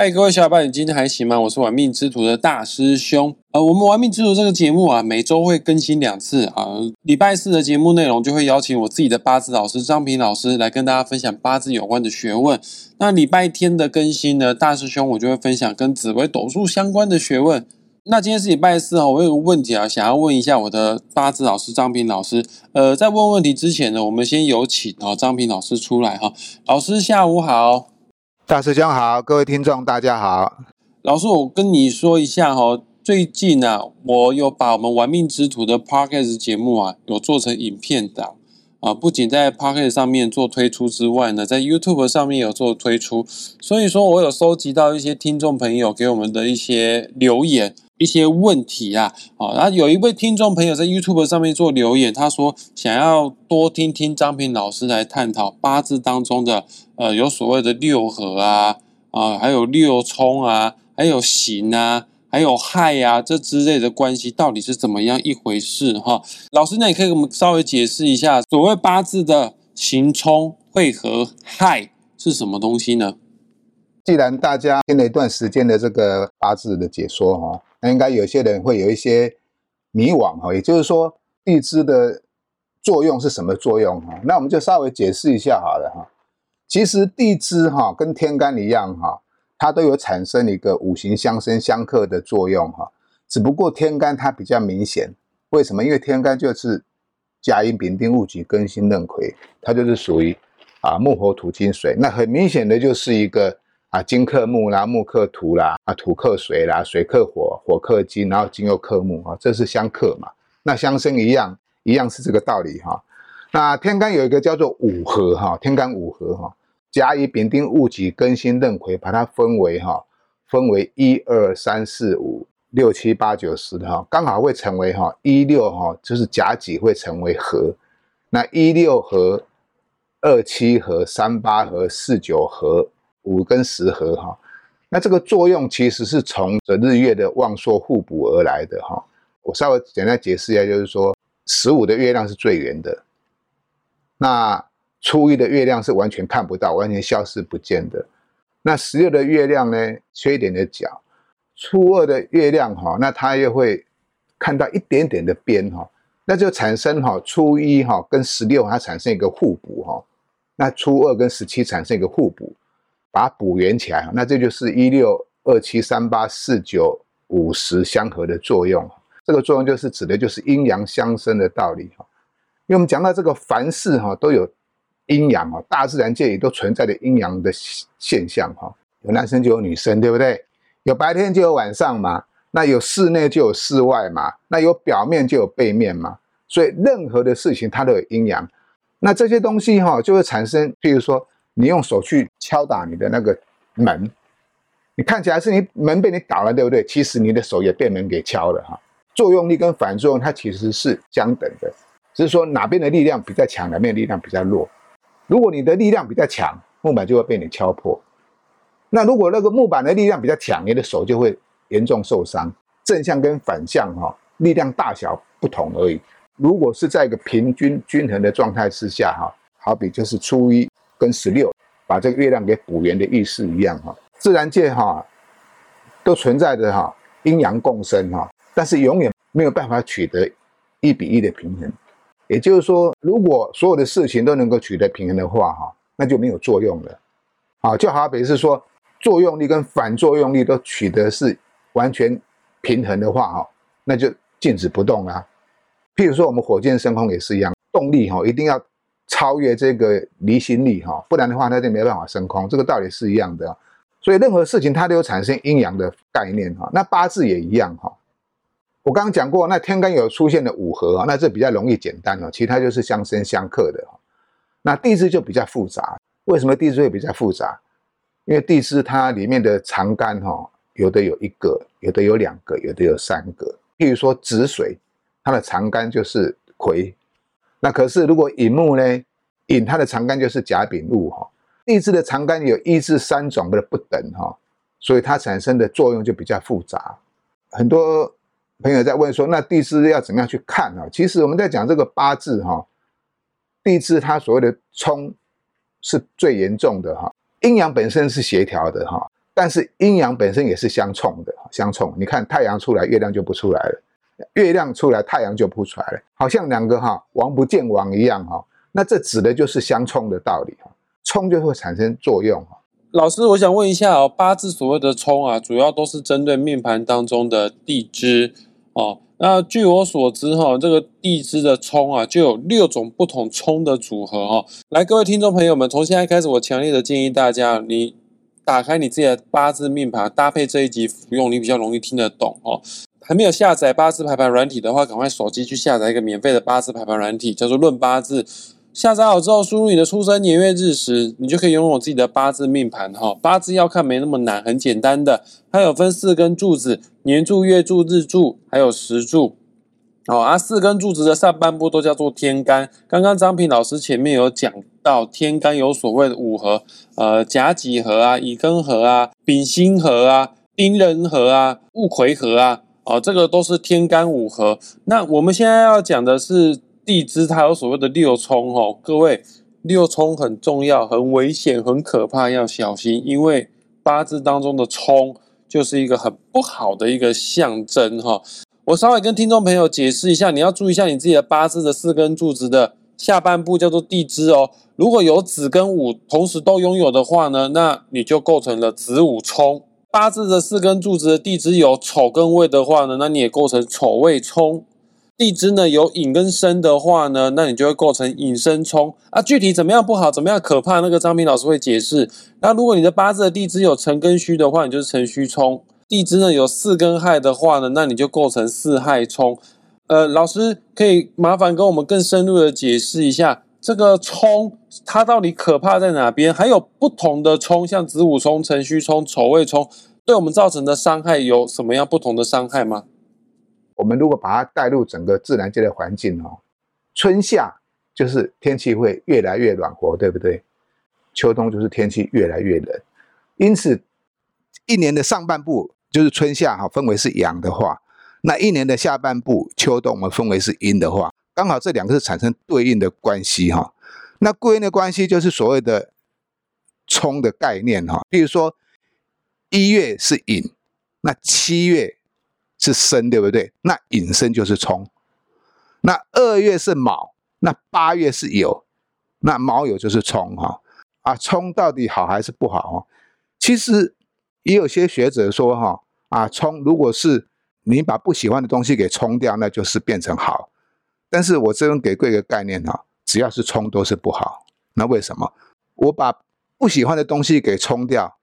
嗨，各位小伙伴，你今天还行吗？我是玩命之徒的大师兄。呃，我们玩命之徒这个节目啊，每周会更新两次啊。礼拜四的节目内容就会邀请我自己的八字老师张平老师来跟大家分享八字有关的学问。那礼拜天的更新呢，大师兄我就会分享跟紫微斗数相关的学问。那今天是礼拜四啊，我有个问题啊，想要问一下我的八字老师张平老师。呃，在问问题之前呢，我们先有请啊张平老师出来哈。老师下午好。大师兄好，各位听众大家好。老师，我跟你说一下哈，最近啊，我有把我们玩命之徒的 podcast 节目啊，有做成影片的啊，不仅在 podcast 上面做推出之外呢，在 YouTube 上面有做推出。所以说我有收集到一些听众朋友给我们的一些留言。一些问题啊，啊，然后有一位听众朋友在 YouTube 上面做留言，他说想要多听听张平老师来探讨八字当中的，呃，有所谓的六合啊，啊，还有六冲啊，还有刑啊，还有害啊，这之类的关系到底是怎么样一回事哈？老师，那你可以给我们稍微解释一下，所谓八字的刑冲会合害是什么东西呢？既然大家听了一段时间的这个八字的解说哈，那应该有些人会有一些迷惘哈。也就是说，地支的作用是什么作用哈？那我们就稍微解释一下好了哈。其实地支哈跟天干一样哈，它都有产生一个五行相生相克的作用哈。只不过天干它比较明显，为什么？因为天干就是甲乙丙丁戊己庚辛壬癸，它就是属于啊木火土金水，那很明显的就是一个。啊，金克木啦，木克土啦，啊，土克水啦，水克火，火克金，然后金又克木啊，这是相克嘛？那相生一样，一样是这个道理哈。那天干有一个叫做五合哈，天干五合哈，甲乙丙丁戊己庚辛壬癸，把它分为哈，分为一二三四五六七八九十的哈，刚好会成为哈一六哈，就是甲己会成为合，那一六合，二七合，三八合，四九合。五跟十合哈，那这个作用其实是从这日月的旺朔互补而来的哈。我稍微简单解释一下，就是说十五的月亮是最圆的，那初一的月亮是完全看不到、完全消失不见的。那十六的月亮呢，缺一点的角。初二的月亮哈，那它又会看到一点点的边哈，那就产生哈初一哈跟十六它产生一个互补哈，那初二跟十七产生一个互补。把它补圆起来，那这就是一六二七三八四九五十相合的作用。这个作用就是指的就是阴阳相生的道理哈。因为我们讲到这个凡事哈都有阴阳哦，大自然界也都存在的阴阳的现象哈。有男生就有女生，对不对？有白天就有晚上嘛。那有室内就有室外嘛。那有表面就有背面嘛。所以任何的事情它都有阴阳。那这些东西哈就会产生，譬如说。你用手去敲打你的那个门，你看起来是你门被你打了，对不对？其实你的手也被门给敲了哈。作用力跟反作用它其实是相等的，只是说哪边的力量比较强，哪边的力量比较弱。如果你的力量比较强，木板就会被你敲破；那如果那个木板的力量比较强，你的手就会严重受伤。正向跟反向哈，力量大小不同而已。如果是在一个平均均衡的状态之下哈，好比就是初一。跟十六把这个月亮给补圆的意思一样哈，自然界哈都存在着哈阴阳共生哈，但是永远没有办法取得一比一的平衡。也就是说，如果所有的事情都能够取得平衡的话哈，那就没有作用了。啊，就好比是说作用力跟反作用力都取得是完全平衡的话哈，那就静止不动啦。譬如说我们火箭升空也是一样，动力哈一定要。超越这个离心力哈，不然的话它就没办法升空。这个道理是一样的，所以任何事情它都有产生阴阳的概念哈。那八字也一样哈。我刚刚讲过，那天干有出现的五合啊，那这比较容易简单哦，其他就是相生相克的哈。那地支就比较复杂，为什么地支会比较复杂？因为地支它里面的长干哈，有的有一个，有的有两个，有的有三个。譬如说子水，它的长干就是癸。那可是，如果乙木呢？寅它的长干就是甲丙戊哈，地支的长干有一至三种的不等哈，所以它产生的作用就比较复杂。很多朋友在问说，那地支要怎么样去看啊？其实我们在讲这个八字哈，地支它所谓的冲是最严重的哈，阴阳本身是协调的哈，但是阴阳本身也是相冲的，相冲。你看太阳出来，月亮就不出来了；月亮出来，太阳就不出来了，好像两个哈王不见王一样哈。那这指的就是相冲的道理哈，冲就会产生作用哈。老师，我想问一下哦，八字所谓的冲啊，主要都是针对命盘当中的地支哦。那据我所知哈，这个地支的冲啊，就有六种不同冲的组合哈。来，各位听众朋友们，从现在开始，我强烈的建议大家，你打开你自己的八字命盘，搭配这一集服用，你比较容易听得懂哦。还没有下载八字排盘软体的话，赶快手机去下载一个免费的八字排盘软体，叫做《论八字》。下载好之后，输入你的出生年月日时，你就可以拥有自己的八字命盘哈。八字要看没那么难，很简单的。它有分四根柱子：年柱、月柱、日柱，还有时柱。哦，啊，四根柱子的上半部都叫做天干。刚刚张平老师前面有讲到，天干有所谓的五合，呃，甲己合啊，乙庚合啊，丙辛合啊，丁壬合啊，戊癸合啊。哦，这个都是天干五合。那我们现在要讲的是。地支它有所谓的六冲哦，各位六冲很重要，很危险，很可怕，要小心，因为八字当中的冲就是一个很不好的一个象征哈。我稍微跟听众朋友解释一下，你要注意一下你自己的八字的四根柱子的下半部叫做地支哦。如果有子跟午同时都拥有的话呢，那你就构成了子午冲。八字的四根柱子的地支有丑跟未的话呢，那你也构成丑未冲。地支呢有寅跟申的话呢，那你就会构成引申冲啊。具体怎么样不好，怎么样可怕，那个张平老师会解释。那如果你的八字的地支有辰跟戌的话，你就是辰戌冲。地支呢有巳跟亥的话呢，那你就构成巳亥冲。呃，老师可以麻烦跟我们更深入的解释一下这个冲它到底可怕在哪边？还有不同的冲，像子午冲、辰戌冲、丑未冲，对我们造成的伤害有什么样不同的伤害吗？我们如果把它带入整个自然界的环境哦，春夏就是天气会越来越暖和，对不对？秋冬就是天气越来越冷，因此一年的上半部就是春夏哈，分为是阳的话，那一年的下半部秋冬我们分为是阴的话，刚好这两个是产生对应的关系哈。那对应的关系就是所谓的冲的概念哈，比如说一月是寅，那七月。是申，对不对？那引申就是冲。那二月是卯，那八月是酉，那卯酉就是冲哈。啊，冲到底好还是不好？哦，其实也有些学者说哈，啊，冲如果是你把不喜欢的东西给冲掉，那就是变成好。但是我这边给各位一个概念哈，只要是冲都是不好。那为什么？我把不喜欢的东西给冲掉，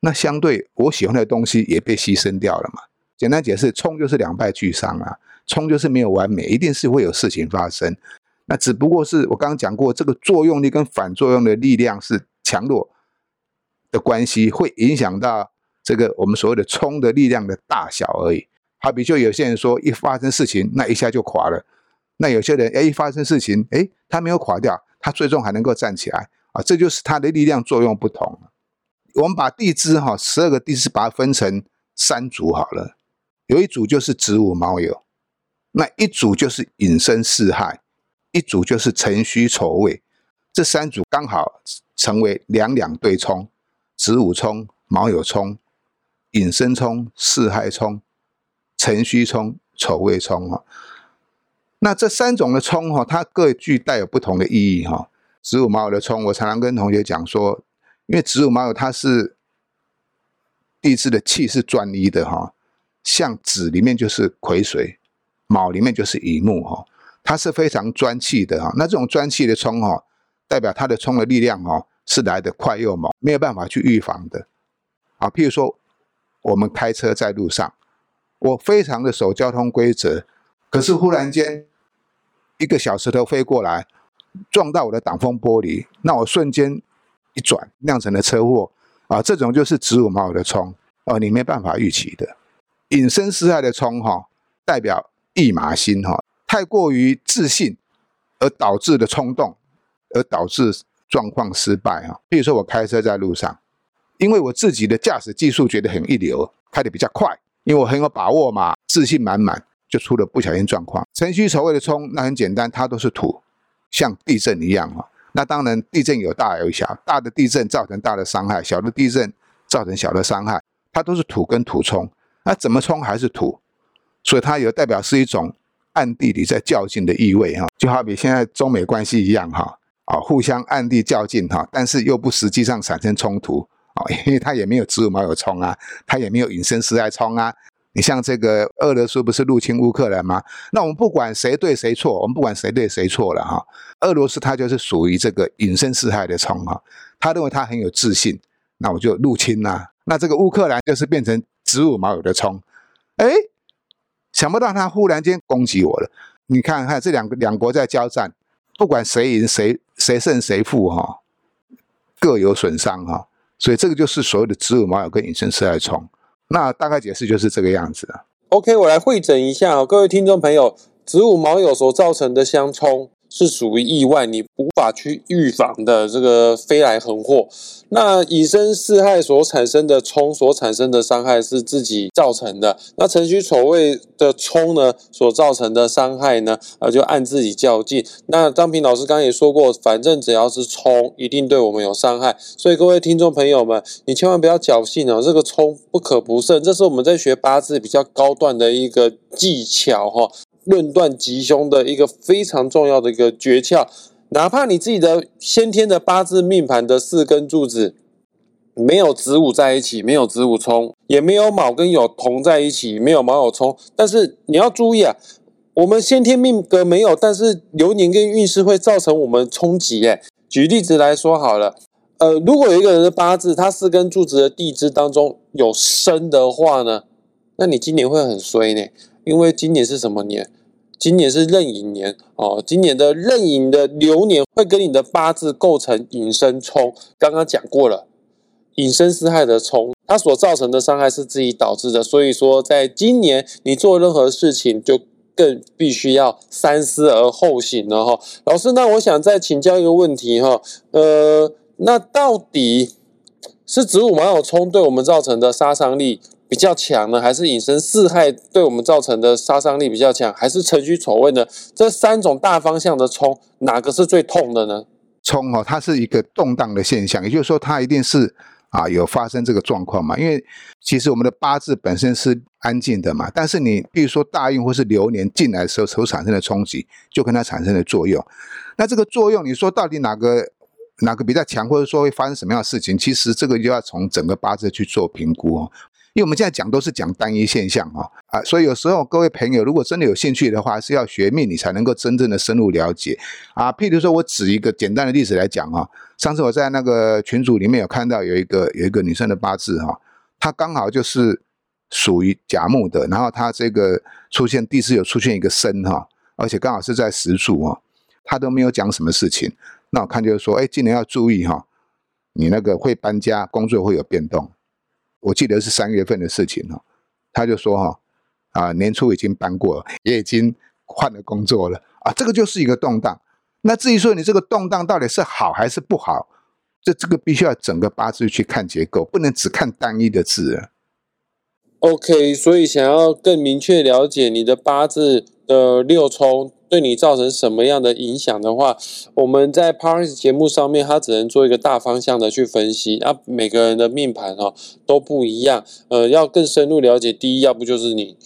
那相对我喜欢的东西也被牺牲掉了嘛。简单解释，冲就是两败俱伤啊，冲就是没有完美，一定是会有事情发生。那只不过是我刚刚讲过，这个作用力跟反作用的力量是强弱的关系，会影响到这个我们所谓的冲的力量的大小而已。好比就有些人说，一发生事情，那一下就垮了；那有些人，哎，一发生事情，哎，他没有垮掉，他最终还能够站起来啊，这就是他的力量作用不同。我们把地支哈，十二个地支把它分成三组好了。有一组就是子午卯酉，那一组就是寅申四害，一组就是辰戌丑未，这三组刚好成为两两对冲，子午冲、卯酉冲、寅申冲、四害冲、辰戌冲、丑未冲哈。那这三种的冲哈，它各具带有不同的意义哈。子午卯酉的冲，我常常跟同学讲说，因为子午卯酉它是地支的气是专一的哈。像子里面就是癸水，卯里面就是乙木哈，它是非常专气的哈。那这种专气的冲哈，代表它的冲的力量哈是来得快又猛，没有办法去预防的。啊，譬如说我们开车在路上，我非常的守交通规则，可是忽然间一个小石头飞过来，撞到我的挡风玻璃，那我瞬间一转酿成了车祸啊！这种就是子午卯的冲哦，你没办法预期的。隐身失害的冲哈，代表一马心哈，太过于自信而导致的冲动，而导致状况失败哈。比如说我开车在路上，因为我自己的驾驶技术觉得很一流，开得比较快，因为我很有把握嘛，自信满满，就出了不小心状况。辰戌丑未的冲，那很简单，它都是土，像地震一样哈。那当然地震有大有小，大的地震造成大的伤害，小的地震。造成小的伤害，它都是土跟土冲，那怎么冲还是土，所以它有代表是一种暗地里在较劲的意味哈，就好比现在中美关系一样哈，啊，互相暗地较劲哈，但是又不实际上产生冲突啊，因为它也没有子午卯酉冲啊，它也没有引申巳亥冲啊。你像这个俄罗斯不是入侵乌克兰吗？那我们不管谁对谁错，我们不管谁对谁错了哈。俄罗斯它就是属于这个隐身四害的冲哈，他认为他很有自信，那我就入侵啦。那这个乌克兰就是变成子午卯酉的冲，哎，想不到他忽然间攻击我了。你看看这两个两国在交战，不管谁赢谁谁胜谁负哈，各有损伤哈。所以这个就是所谓的子午卯酉跟隐身四害冲。那大概解释就是这个样子 OK，我来会诊一下各位听众朋友，子午卯酉所造成的相冲。是属于意外，你无法去预防的这个飞来横祸。那以身试害所产生的冲所产生的伤害是自己造成的。那辰戌丑未的冲呢所造成的伤害呢，啊就按自己较劲。那张平老师刚刚也说过，反正只要是冲，一定对我们有伤害。所以各位听众朋友们，你千万不要侥幸哦，这个冲不可不慎。这是我们在学八字比较高段的一个技巧哈。论断吉凶的一个非常重要的一个诀窍，哪怕你自己的先天的八字命盘的四根柱子没有子午在一起，没有子午冲，也没有卯跟酉同在一起，没有卯酉冲，但是你要注意啊，我们先天命格没有，但是流年跟运势会造成我们冲击。哎，举例子来说好了，呃，如果有一个人的八字，他四根柱子的地支当中有生的话呢，那你今年会很衰呢。因为今年是什么年？今年是壬寅年哦。今年的壬寅的流年会跟你的八字构成引申冲。刚刚讲过了，引申四害的冲，它所造成的伤害是自己导致的。所以说，在今年你做任何事情，就更必须要三思而后行了哈。老师，那我想再请教一个问题哈，呃，那到底是子午卯酉冲对我们造成的杀伤力？比较强呢，还是隐身四害对我们造成的杀伤力比较强，还是辰戌丑未呢？这三种大方向的冲，哪个是最痛的呢？冲哦，它是一个动荡的现象，也就是说，它一定是啊有发生这个状况嘛。因为其实我们的八字本身是安静的嘛，但是你比如说大运或是流年进来的时候所产生的冲击，就跟它产生的作用。那这个作用，你说到底哪个哪个比较强，或者说会发生什么样的事情？其实这个就要从整个八字去做评估哦。因为我们现在讲都是讲单一现象哈啊，所以有时候各位朋友如果真的有兴趣的话，是要学命理才能够真正的深入了解啊。譬如说我举一个简单的例子来讲哈，上次我在那个群组里面有看到有一个有一个女生的八字哈，她刚好就是属于甲木的，然后她这个出现地支有出现一个申哈，而且刚好是在时柱哈，她都没有讲什么事情，那我看就是说，哎，今年要注意哈，你那个会搬家，工作会有变动。我记得是三月份的事情哈，他就说哈，啊年初已经搬过了，也已经换了工作了啊，这个就是一个动荡。那至于说你这个动荡到底是好还是不好，这这个必须要整个八字去看结构，不能只看单一的字。OK，所以想要更明确了解你的八字的六冲。对你造成什么样的影响的话，我们在 p a r s 节目上面，它只能做一个大方向的去分析。那每个人的命盘哈都不一样，呃，要更深入了解，第一，要不就是你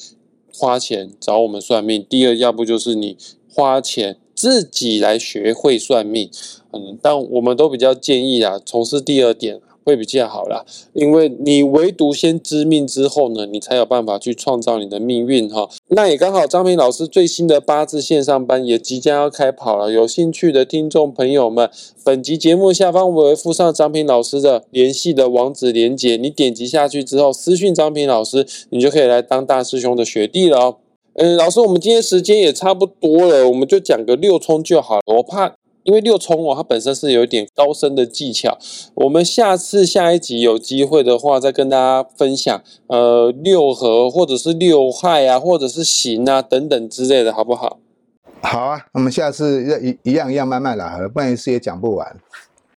花钱找我们算命；第二，要不就是你花钱自己来学会算命。嗯，但我们都比较建议啊，从事第二点。会比较好啦，因为你唯独先知命之后呢，你才有办法去创造你的命运哈。那也刚好，张平老师最新的八字线上班也即将要开跑了，有兴趣的听众朋友们，本集节目下方我会附上张平老师的联系的网址连接，你点击下去之后私讯张平老师，你就可以来当大师兄的学弟了。嗯，老师，我们今天时间也差不多了，我们就讲个六冲就好了，我怕。因为六冲哦，它本身是有一点高深的技巧。我们下次下一集有机会的话，再跟大家分享，呃，六合或者是六害啊，或者是刑啊等等之类的，好不好？好啊，我们下次一一样一样慢慢来，不然一次也讲不完。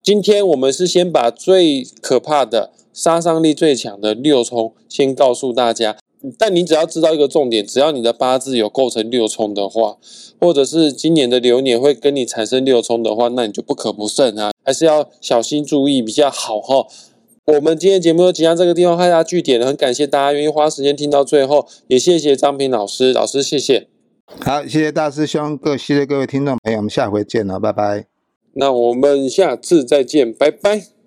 今天我们是先把最可怕的、杀伤力最强的六冲先告诉大家。但你只要知道一个重点，只要你的八字有构成六冲的话，或者是今年的流年会跟你产生六冲的话，那你就不可不慎啊，还是要小心注意比较好哈。我们今天节目就即将这个地方画下据点了，很感谢大家愿意花时间听到最后，也谢谢张平老师，老师谢谢。好，谢谢大师兄，各谢谢各位听众朋友，我们下回见了，拜拜。那我们下次再见，拜拜。